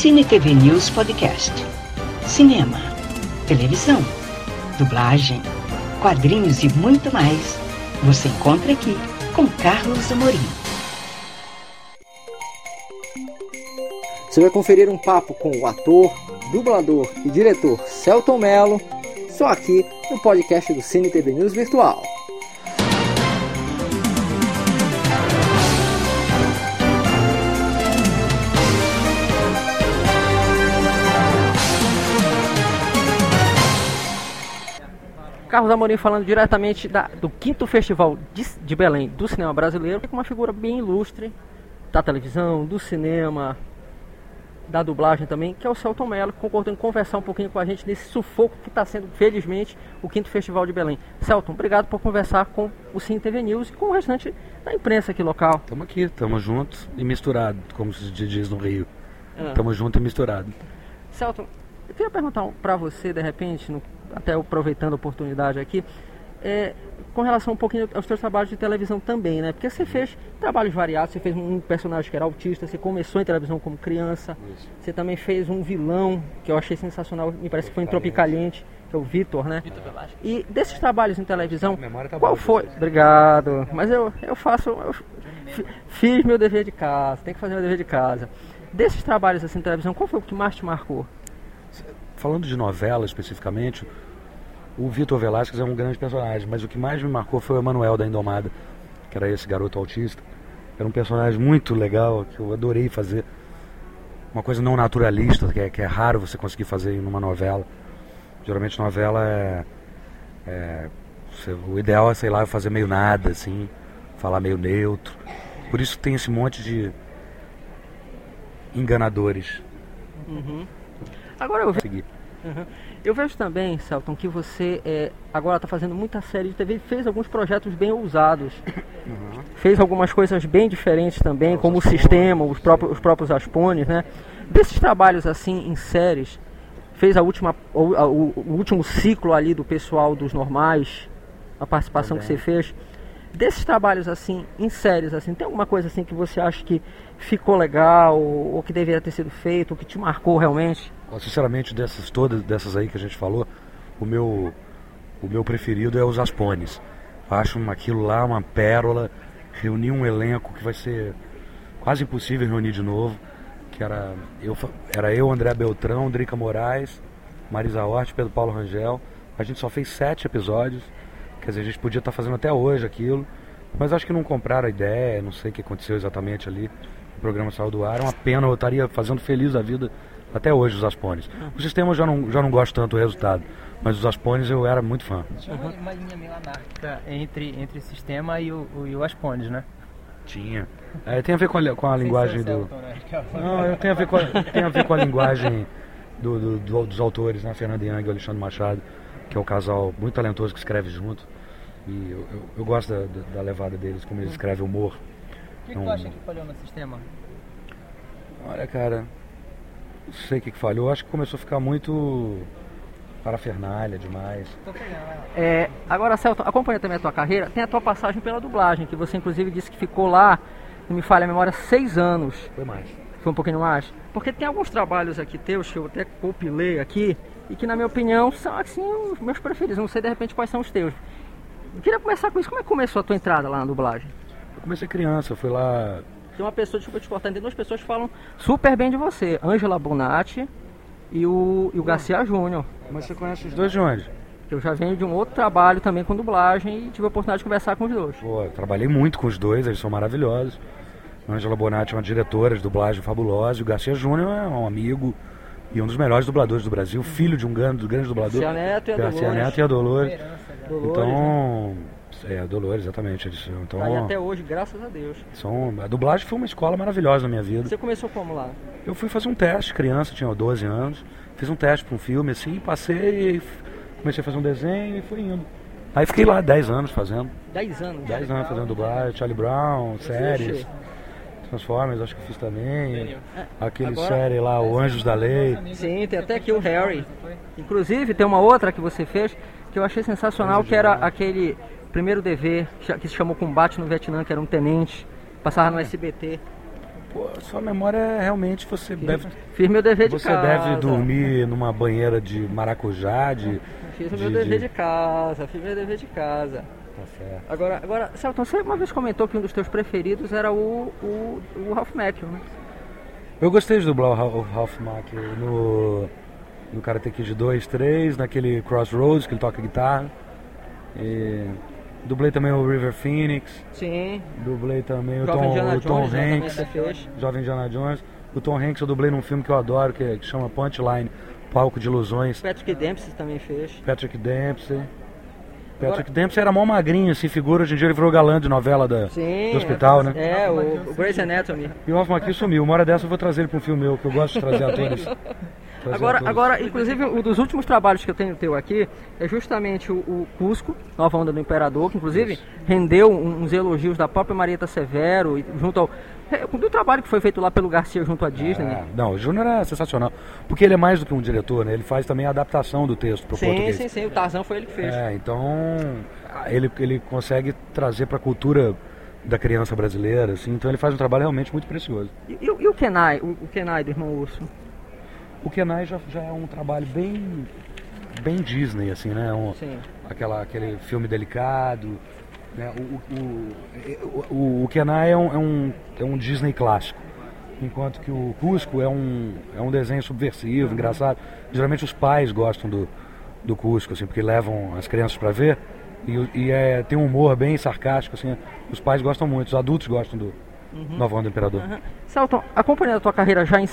Cine TV News Podcast. Cinema, televisão, dublagem, quadrinhos e muito mais. Você encontra aqui com Carlos Amorim. Você vai conferir um papo com o ator, dublador e diretor Celton Mello, só aqui no podcast do Cine TV News Virtual. Carlos Amorim falando diretamente da, do quinto festival de, de, Belém do cinema brasileiro, com uma figura bem ilustre da televisão, do cinema, da dublagem também, que é o Celton Mello, concordando em conversar um pouquinho com a gente nesse sufoco que está sendo, felizmente, o quinto festival de Belém. Celton, obrigado por conversar com o Cine TV News e com o restante da imprensa aqui local. Estamos aqui, estamos juntos e misturados, como se diz no Rio. Estamos ah. juntos e misturados. Celton, eu queria perguntar para você, de repente, no até aproveitando a oportunidade aqui, é, com relação um pouquinho aos seus trabalhos de televisão também, né? Porque você fez trabalhos variados, você fez um personagem que era autista, você começou em televisão como criança, Isso. você também fez um vilão que eu achei sensacional, me parece que foi em Tropicaliente, que é o Vitor, né? Vitor E desses trabalhos em televisão, tá qual foi? Obrigado. Mas eu, eu faço, eu fiz meu dever de casa, tem que fazer meu dever de casa. Desses trabalhos assim em televisão, qual foi o que mais te marcou? Falando de novela especificamente, o Vitor Velasquez é um grande personagem, mas o que mais me marcou foi o Emanuel da Indomada, que era esse garoto autista. Era um personagem muito legal, que eu adorei fazer. Uma coisa não naturalista, que é, que é raro você conseguir fazer em uma novela. Geralmente novela é, é o ideal é, sei lá, fazer meio nada, assim, falar meio neutro. Por isso tem esse monte de enganadores. Uhum. Agora eu vejo. Uhum. Eu vejo também, Celton, que você é, agora está fazendo muita série de TV, fez alguns projetos bem ousados, uhum. fez algumas coisas bem diferentes também, como o sistema, os próprios, os próprios Aspones, né? Desses trabalhos assim em séries, fez a última, o, o, o último ciclo ali do pessoal dos normais, a participação também. que você fez. Desses trabalhos assim, em séries, assim, tem alguma coisa assim que você acha que ficou legal, ou, ou que deveria ter sido feito, ou que te marcou realmente? Sinceramente, dessas todas, dessas aí que a gente falou, o meu, o meu preferido é os Aspones. Acho aquilo lá uma pérola, reunir um elenco que vai ser quase impossível reunir de novo. Que era eu, era eu André Beltrão, Drica Moraes, Marisa Hort, Pedro Paulo Rangel. A gente só fez sete episódios. Quer dizer, a gente podia estar fazendo até hoje aquilo. Mas acho que não compraram a ideia, não sei o que aconteceu exatamente ali. O programa saiu do ar. É uma pena, eu estaria fazendo feliz a vida até hoje os Aspones. O sistema eu já não, já não gosto tanto do resultado, mas os Aspones eu era muito fã. Tinha uma, uma linha meio anárquica entre, entre o sistema e o, o, e o Aspones, né? Tinha. É, tem a ver com a, com a linguagem do. Né? Não, tem a ver com a, tem a, ver com a linguagem do, do, do, dos autores, né? Fernando Young e Alexandre Machado, que é um casal muito talentoso que escreve junto. E eu, eu, eu gosto da, da, levada deles, como eles escrevem humor. O que, que tu acha que falhou no sistema? Olha, cara, não sei o que, que falhou, acho que começou a ficar muito parafernália demais. É, agora, Celton, acompanha também a tua carreira, tem a tua passagem pela dublagem, que você inclusive disse que ficou lá, não me falha a memória, seis anos. Foi mais. Foi um pouquinho mais? Porque tem alguns trabalhos aqui teus que eu até compilei aqui, e que na minha opinião são assim os meus preferidos. Não sei de repente quais são os teus. Eu queria começar com isso. Como é que começou a tua entrada lá na dublagem? Eu comecei criança, fui lá tem uma pessoa, desculpa te cortar, tem duas pessoas que falam super bem de você. Angela Bonatti e o, e o Garcia Júnior. Mas você conhece os dois de onde? Eu já venho de um outro trabalho também com dublagem e tive a oportunidade de conversar com os dois. Pô, trabalhei muito com os dois, eles são maravilhosos. Angela Bonatti é uma diretora de dublagem fabulosa e o Garcia Júnior é um amigo e um dos melhores dubladores do Brasil, filho de um grande, grande dublador. Garcia Neto e a Garcia Dolores. Neto e a Dolores. Então, é, Dolores, exatamente. Eles, então, tá aí até hoje, graças a Deus. São, a dublagem foi uma escola maravilhosa na minha vida. Você começou como lá? Eu fui fazer um teste, criança, tinha 12 anos. Fiz um teste para um filme assim, passei, comecei a fazer um desenho e fui indo. Aí fiquei lá 10 anos fazendo. 10 anos? 10 anos fazendo dublagem, Charlie Brown, séries. Transformers, acho que fiz também. É, Aquele Agora, série lá, O Anjos da Lei. Sim, tem até aqui o Harry. Inclusive, tem uma outra que você fez que eu achei sensacional, que era aquele primeiro dever que se chamou Combate no Vietnã, que era um tenente, passava no SBT. Pô, sua memória é realmente você deve. Fiz meu dever de Você casa. deve dormir numa banheira de maracujá, de. Fiz o de- meu dever de- de casa, fiz meu dever de casa. Tá certo. Agora, agora, Celton, você uma vez comentou que um dos teus preferidos era o, o, o Ralph Macchio, né? Eu gostei de dublar o Ra- o Ralph Macchio no, no Karate Kid 2, 3, naquele Crossroads que ele toca guitarra. E dublei também o River Phoenix, Sim. dublei também o Jovem Tom, Indiana o Tom Jones, né, Hanks. Jovem Indiana Jones. O Tom Hanks eu dublei num filme que eu adoro, que, que chama Punchline, Palco de Ilusões. Patrick Dempsey também fez. Patrick Dempsey. Patrick Dempsey era mó magrinho, assim, figura. Hoje em dia ele virou galã de novela da, Sim. do hospital, né? É, o, o Grey's Anatomy. E o Ralph Macchio sumiu. Uma hora dessa eu vou trazer ele para um filme meu, que eu gosto de trazer atores. Trazer Agora, atores. agora, inclusive, um dos últimos trabalhos que eu tenho teu aqui é justamente o, o Cusco, Nova Onda do Imperador, que inclusive rendeu um- uns elogios da própria Marieta Severo, e junto ao. é, do trabalho que foi feito lá pelo Garcia junto à Disney. Ah, não, o Júnior é sensacional. Porque ele é mais do que um diretor, né? Ele faz também a adaptação do texto para o sim, português. sim, sim. O Tarzan foi ele que fez. É, então ele, ele consegue trazer para a cultura da criança brasileira, assim. Então ele faz um trabalho realmente muito precioso. E, e e o Kenai, o, o Kenai do Irmão Urso? O Kenai já, já é um trabalho bem bem Disney, assim, né? Um, Sim. aquela, aquele filme delicado. Né? O, o, o, o, Kenai é um, é, um, é um Disney clássico. Enquanto que o Cusco é um, é um desenho subversivo, engraçado. Geralmente os pais gostam do, do Cusco, assim, porque levam as crianças para ver. E, e é, tem um humor bem sarcástico, assim. Os pais gostam muito, os adultos gostam do Nova Onda do Imperador. Celton, acompanhando a tua carreira já em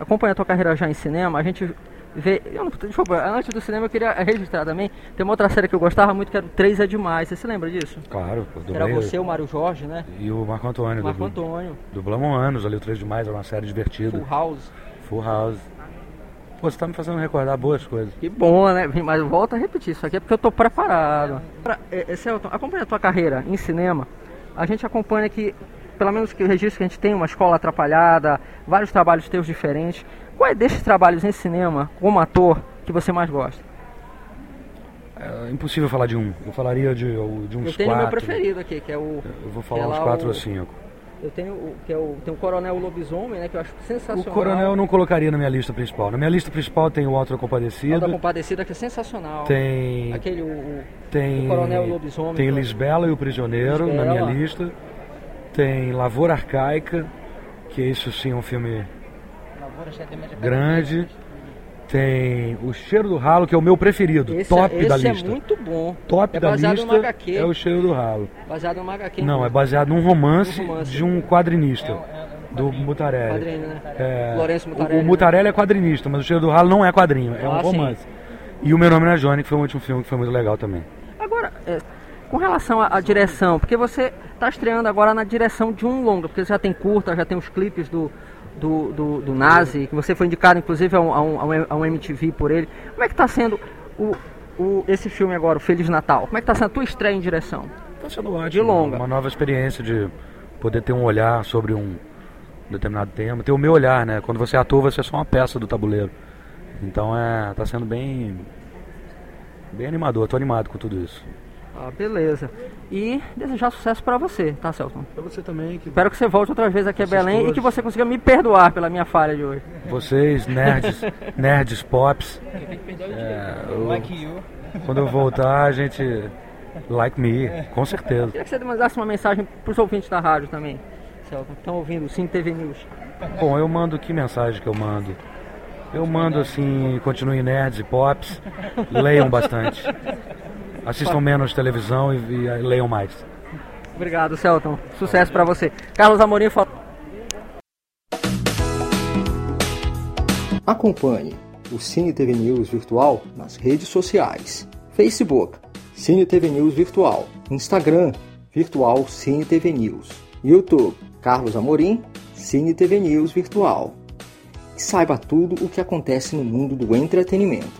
cine... acompanhando a tua carreira já em cinema, a gente vê, eu não, eu, antes do cinema eu queria registrar também, tem uma outra série que eu gostava muito que era o 3 é demais. Você se lembra disso? Claro, pô, Era você, o Mário Jorge, né? E o Marco Antônio. Marco dubl- Antônio, Dublamos anos ali, o 3 Demais, era uma série divertida. Full House. Full House. Pô, você tá me fazendo recordar boas coisas. Que bom, né? Mas volta a repetir, isso aqui é porque eu tô preparado. Pra, é, é, Celton, acompanha a tua carreira em cinema. A gente acompanha que, pelo menos que o registro que a gente tem, uma escola atrapalhada, vários trabalhos teus diferentes. Qual é desses trabalhos em cinema, como ator, que você mais gosta? É impossível falar de um. Eu falaria de, de uns eu tenho o meu quatro. preferido aqui, que é o. Eu vou falar é uns quatro o- ou cinco. Eu tenho o que é o. Tem o Coronel Lobisomem, né? Que eu acho O sensacional. Coronel eu não colocaria na minha lista principal. Na minha lista principal tem o Alto da O da Compadecida. Que é sensacional. Tem. Aquele, o, o- Tem. o Coronel Lobisomem, Tem é o- Lisbela e o Prisioneiro na Lisbela. minha lista. Tem Lavoura Arcaica, que isso sim é um filme grande. Tem O Cheiro do Ralo, que é o meu preferido. esse, top esse da é lista. muito bom. Top é da lista é O Cheiro do Ralo. Baseado numa HQ. Não, é baseado num romance, Um romance. de um quadrinista, do Mutarelli. Quadrinho, né? É, Lourenço o- Mutarelli, O, Mutarelli é quadrinista, mas o Cheiro do Ralo não é quadrinho, é Ah, um sim. romance. E o Meu Nome é Johnny, que foi o último filme que foi muito legal também. Agora, é, com relação à, à direção, porque você está estreando agora na direção de um longa, porque você já tem curta, já tem os clipes do, do, do, do Nazi, que você foi indicado inclusive a um, a, um, a um- MTV por ele. Como é que está sendo o, o, esse filme agora, o Feliz Natal? Como é que está sendo a tua estreia em direção? Tá sendo ótimo. De longa. Uma nova experiência de poder ter um olhar sobre um determinado tema. Ter o meu olhar, né? Quando você é ator, você é só uma peça do tabuleiro. Então é, tá sendo bem, bem animador. Tô animado com tudo isso. Ah, beleza. E desejar sucesso para você, tá, Celton? Pra você também, que Espero que você volte outra vez aqui a Belém e que você consiga me perdoar pela minha falha de hoje. vocês, nerds, nerds pops, é, eu- Like you. quando eu voltar, a gente like me, com certeza. Queria que você mandasse uma mensagem para os ouvintes da rádio também, Celton, que estão ouvindo o Sim TV News. Bom, eu mando que mensagem que eu mando? Eu mando assim, continuem nerds e pops, leiam bastante. Assistam menos televisão e, e leiam mais. Obrigado, Celton. Sucesso para você. Carlos Amorim falou. Acompanhe o Cine TV News Virtual nas redes sociais: Facebook, Cine TV News Virtual, Instagram, Virtual Cine TV News, YouTube, Carlos Amorim, Cine TV News Virtual. E saiba tudo o que acontece no mundo do entretenimento.